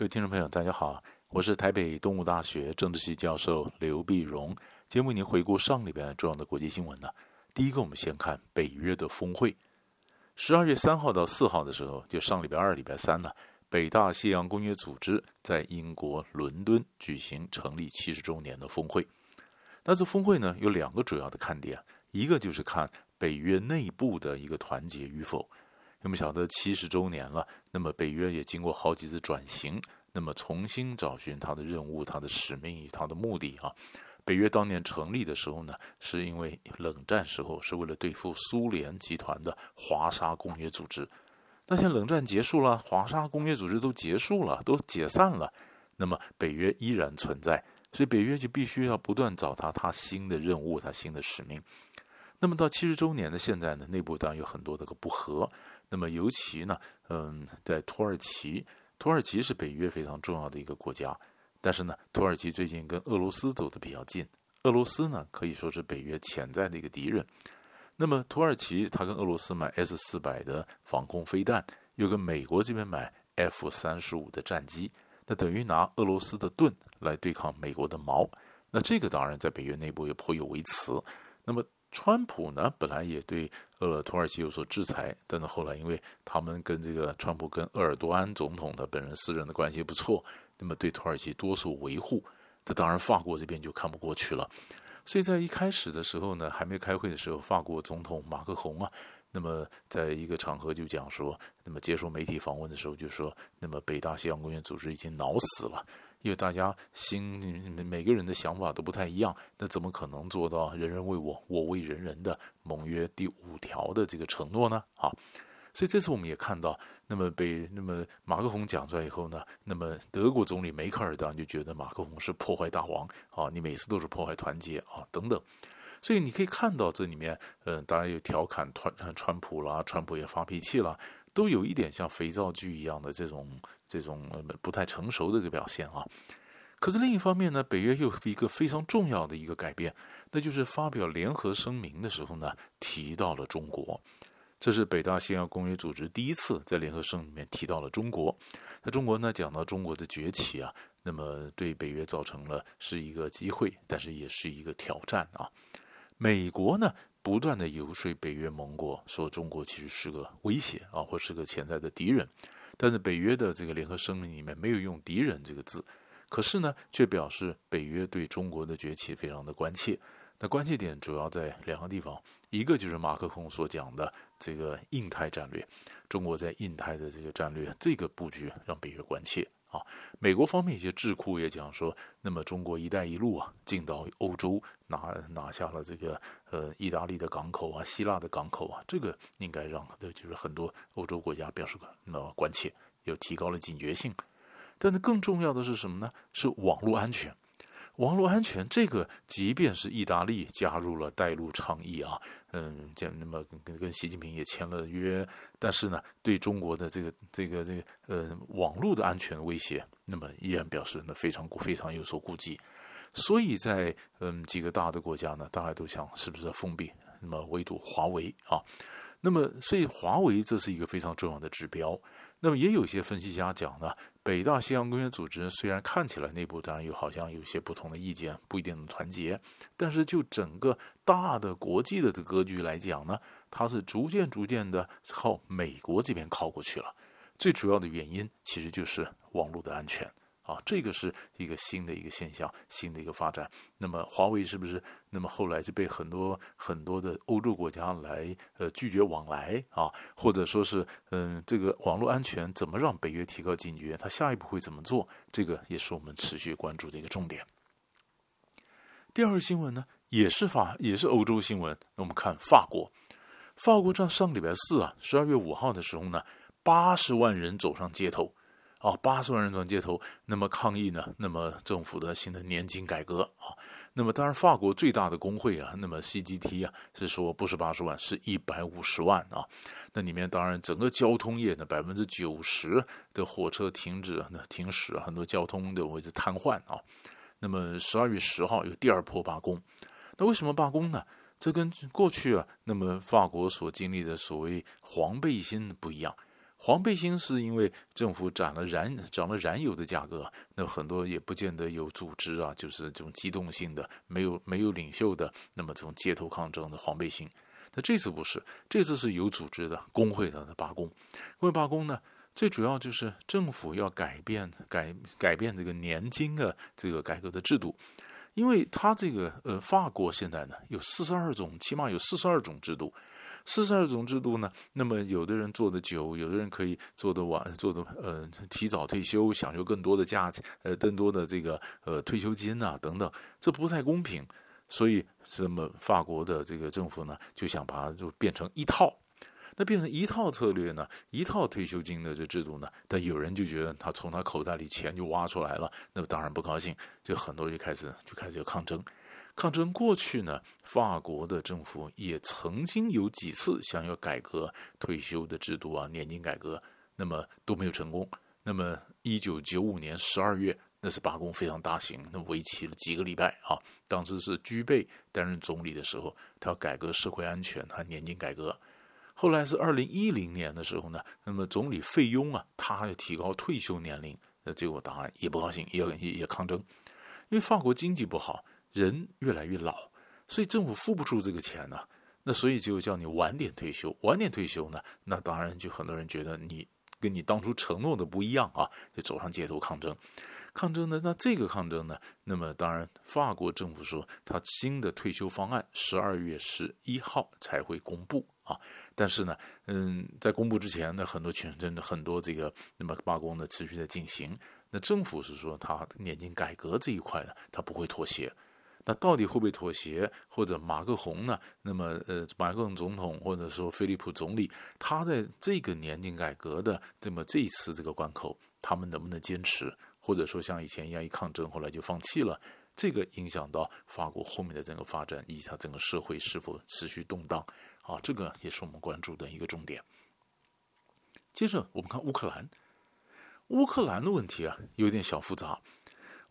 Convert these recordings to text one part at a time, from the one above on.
各位听众朋友，大家好，我是台北东吴大学政治系教授刘必荣。节目已经回顾上礼拜重要的国际新闻呢。第一个，我们先看北约的峰会。十二月三号到四号的时候，就上礼拜二、礼拜三呢，北大西洋公约组织在英国伦敦举行成立七十周年的峰会。那这峰会呢，有两个主要的看点，一个就是看北约内部的一个团结与否。那么晓得七十周年了，那么北约也经过好几次转型，那么重新找寻它的任务、它的使命与它的目的啊。北约当年成立的时候呢，是因为冷战时候是为了对付苏联集团的华沙公约组织。那现在冷战结束了，华沙公约组织都结束了，都解散了，那么北约依然存在，所以北约就必须要不断找它它新的任务、它新的使命。那么到七十周年的现在呢，内部当然有很多的个不和。那么尤其呢，嗯，在土耳其，土耳其是北约非常重要的一个国家，但是呢，土耳其最近跟俄罗斯走得比较近，俄罗斯呢可以说是北约潜在的一个敌人。那么土耳其他跟俄罗斯买 S 四百的防空飞弹，又跟美国这边买 F 三十五的战机，那等于拿俄罗斯的盾来对抗美国的矛，那这个当然在北约内部也颇有微词。那么。川普呢，本来也对呃土耳其有所制裁，但是后来因为他们跟这个川普跟鄂尔多安总统的本人私人的关系不错，那么对土耳其多所维护，这当然法国这边就看不过去了。所以在一开始的时候呢，还没开会的时候，法国总统马克宏啊，那么在一个场合就讲说，那么接受媒体访问的时候就说，那么北大西洋公约组织已经恼死了。因为大家心每个人的想法都不太一样，那怎么可能做到人人为我，我为人人的盟约第五条的这个承诺呢？啊，所以这次我们也看到，那么被那么马克宏讲出来以后呢，那么德国总理梅克尔当然就觉得马克宏是破坏大王啊，你每次都是破坏团结啊等等，所以你可以看到这里面，嗯，大家有调侃川川普啦，川普也发脾气了。都有一点像肥皂剧一样的这种这种不太成熟的一个表现啊。可是另一方面呢，北约又一个非常重要的一个改变，那就是发表联合声明的时候呢，提到了中国。这是北大西洋公约组织第一次在联合声明里面提到了中国。那中国呢，讲到中国的崛起啊，那么对北约造成了是一个机会，但是也是一个挑战啊。美国呢，不断的游说北约盟国，说中国其实是个威胁啊，或是个潜在的敌人。但是北约的这个联合声明里面没有用“敌人”这个字，可是呢，却表示北约对中国的崛起非常的关切。那关切点主要在两个地方，一个就是马克龙所讲的这个印太战略，中国在印太的这个战略这个布局让北约关切。啊，美国方面一些智库也讲说，那么中国“一带一路”啊，进到欧洲拿拿下了这个呃意大利的港口啊、希腊的港口啊，这个应该让的就是很多欧洲国家表示个那么关切，又提高了警觉性。但是更重要的是什么呢？是网络安全。网络安全这个，即便是意大利加入了带路倡议啊，嗯，这那么跟跟习近平也签了约，但是呢，对中国的这个这个这个呃网络的安全威胁，那么依然表示呢非常非常有所顾忌。所以在嗯几个大的国家呢，大家都想是不是要封闭，那么唯独华为啊，那么所以华为这是一个非常重要的指标。那么也有一些分析家讲呢，北大西洋公约组织虽然看起来内部当然有好像有些不同的意见，不一定能团结，但是就整个大的国际的格局来讲呢，它是逐渐逐渐的靠美国这边靠过去了。最主要的原因其实就是网络的安全。啊，这个是一个新的一个现象，新的一个发展。那么华为是不是？那么后来就被很多很多的欧洲国家来呃拒绝往来啊，或者说是嗯，这个网络安全怎么让北约提高警觉？他下一步会怎么做？这个也是我们持续关注的一个重点。第二个新闻呢，也是法，也是欧洲新闻。那我们看法国，法国在上礼拜四啊，十二月五号的时候呢，八十万人走上街头。啊，八十万人上街头，那么抗议呢？那么政府的新的年金改革啊，那么当然法国最大的工会啊，那么 CGT 啊是说不是八十万，是一百五十万啊。那里面当然整个交通业的百分之九十的火车停止，那停驶，很多交通的位置瘫痪啊。那么十二月十号有第二波罢工，那为什么罢工呢？这跟过去啊，那么法国所经历的所谓黄背心不一样。黄背心是因为政府涨了燃涨了燃油的价格，那很多也不见得有组织啊，就是这种机动性的，没有没有领袖的，那么这种街头抗争的黄背心。那这次不是，这次是有组织的工会的罢工。工会罢工呢，最主要就是政府要改变改改变这个年金的这个改革的制度，因为他这个呃法国现在呢有四十二种，起码有四十二种制度。四十二种制度呢，那么有的人做得久，有的人可以做得晚，做得呃提早退休，享受更多的假期，呃更多的这个呃退休金啊等等，这不太公平。所以，那么法国的这个政府呢，就想把它就变成一套，那变成一套策略呢，一套退休金的这制度呢，但有人就觉得他从他口袋里钱就挖出来了，那么当然不高兴，就很多就开始就开始有抗争。抗争过去呢，法国的政府也曾经有几次想要改革退休的制度啊，年金改革，那么都没有成功。那么一九九五年十二月，那是罢工非常大型，那为期了几个礼拜啊。当时是居贝担任总理的时候，他要改革社会安全和年金改革。后来是二零一零年的时候呢，那么总理费庸啊，他要提高退休年龄，那结果当然也不高兴，也也抗争，因为法国经济不好。人越来越老，所以政府付不出这个钱呢，那所以就叫你晚点退休，晚点退休呢，那当然就很多人觉得你跟你当初承诺的不一样啊，就走上街头抗争，抗争呢，那这个抗争呢，那么当然法国政府说他新的退休方案十二月十一号才会公布啊，但是呢，嗯，在公布之前呢，很多群众的很多这个那么罢工呢持续在进行，那政府是说他年金改革这一块呢，他不会妥协。那到底会不会妥协？或者马克宏呢？那么，呃，马克宏总统或者说菲利普总理，他在这个年金改革的这么这一次这个关口，他们能不能坚持？或者说像以前一样一抗争，后来就放弃了？这个影响到法国后面的整个发展，以及它整个社会是否持续动荡？啊，这个也是我们关注的一个重点。接着我们看乌克兰，乌克兰的问题啊，有点小复杂。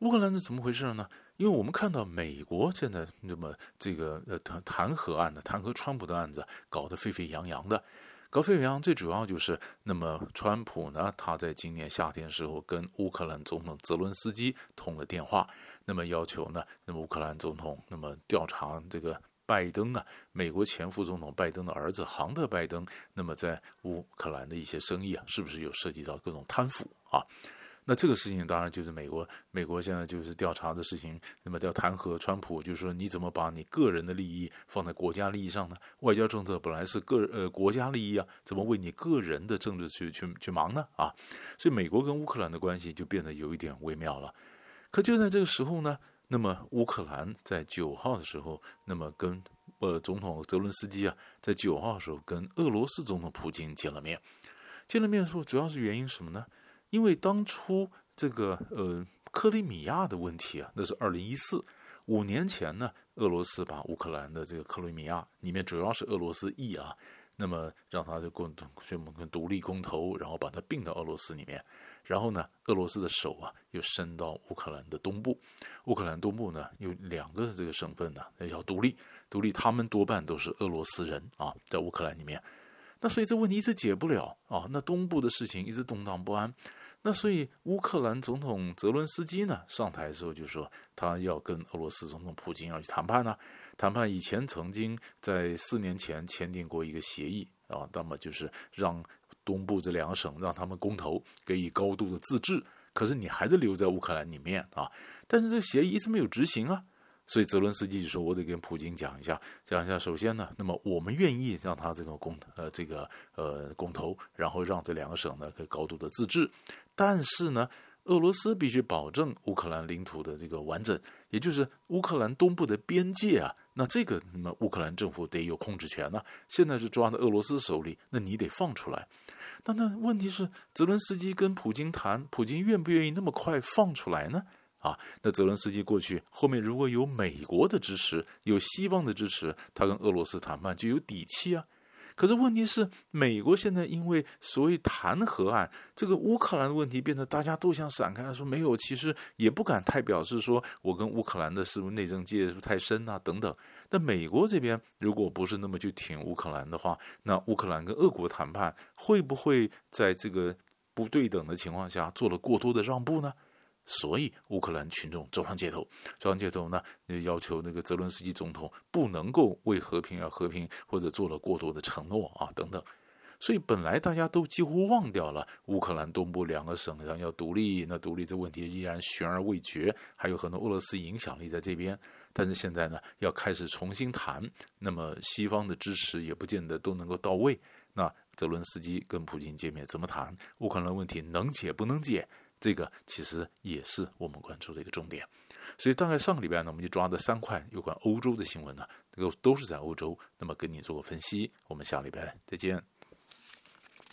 乌克兰是怎么回事呢？因为我们看到美国现在那么这个呃弹弹劾案的弹劾川普的案子搞得沸沸扬扬的，搞沸沸扬最主要就是那么川普呢，他在今年夏天时候跟乌克兰总统泽伦斯基通了电话，那么要求呢，那么乌克兰总统那么调查这个拜登啊，美国前副总统拜登的儿子杭特拜登，那么在乌克兰的一些生意啊，是不是有涉及到各种贪腐啊？那这个事情当然就是美国，美国现在就是调查的事情。那么要弹劾川普，就是说你怎么把你个人的利益放在国家利益上呢？外交政策本来是个呃国家利益啊，怎么为你个人的政治去去去忙呢？啊，所以美国跟乌克兰的关系就变得有一点微妙了。可就在这个时候呢，那么乌克兰在九号的时候，那么跟呃总统泽伦斯基啊，在九号的时候跟俄罗斯总统普京见了面。见了面说，主要是原因什么呢？因为当初这个呃克里米亚的问题啊，那是二零一四五年前呢，俄罗斯把乌克兰的这个克里米亚里面主要是俄罗斯裔啊，那么让他就共同宣布跟独立公投，然后把它并到俄罗斯里面，然后呢，俄罗斯的手啊又伸到乌克兰的东部，乌克兰东部呢有两个这个省份呢要独立，独立他们多半都是俄罗斯人啊，在乌克兰里面，那所以这问题一直解不了啊，那东部的事情一直动荡不安。那所以，乌克兰总统泽伦斯基呢上台的时候就说，他要跟俄罗斯总统普京要去谈判呢。谈判以前曾经在四年前签订过一个协议啊，那么就是让东部这两省让他们公投，给予高度的自治。可是你还是留在乌克兰里面啊，但是这个协议一直没有执行啊。所以泽伦斯基就说：“我得跟普京讲一下，讲一下。首先呢，那么我们愿意让他这个公呃这个呃公投，然后让这两个省呢可以高度的自治。但是呢，俄罗斯必须保证乌克兰领土的这个完整，也就是乌克兰东部的边界啊。那这个那么乌克兰政府得有控制权呢。现在是抓在俄罗斯手里，那你得放出来。但那问题是，泽伦斯基跟普京谈，普京愿不愿意那么快放出来呢？”啊，那泽伦斯基过去后面如果有美国的支持，有西方的支持，他跟俄罗斯谈判就有底气啊。可是问题是，美国现在因为所谓弹劾案，这个乌克兰的问题变得大家都想闪开，说没有，其实也不敢太表示说我跟乌克兰的是不是内政介入太深啊等等。那美国这边如果不是那么去挺乌克兰的话，那乌克兰跟俄国谈判会不会在这个不对等的情况下做了过多的让步呢？所以乌克兰群众走上街头，走上街头呢，要求那个泽伦斯基总统不能够为和平而和平，或者做了过多的承诺啊等等。所以本来大家都几乎忘掉了乌克兰东部两个省然后要独立，那独立这问题依然悬而未决，还有很多俄罗斯影响力在这边。但是现在呢，要开始重新谈，那么西方的支持也不见得都能够到位。那泽伦斯基跟普京见面怎么谈？乌克兰问题能解不能解？这个其实也是我们关注的一个重点，所以大概上个礼拜呢，我们就抓的三块有关欧洲的新闻呢，这个都是在欧洲，那么跟你做个分析，我们下礼拜再见。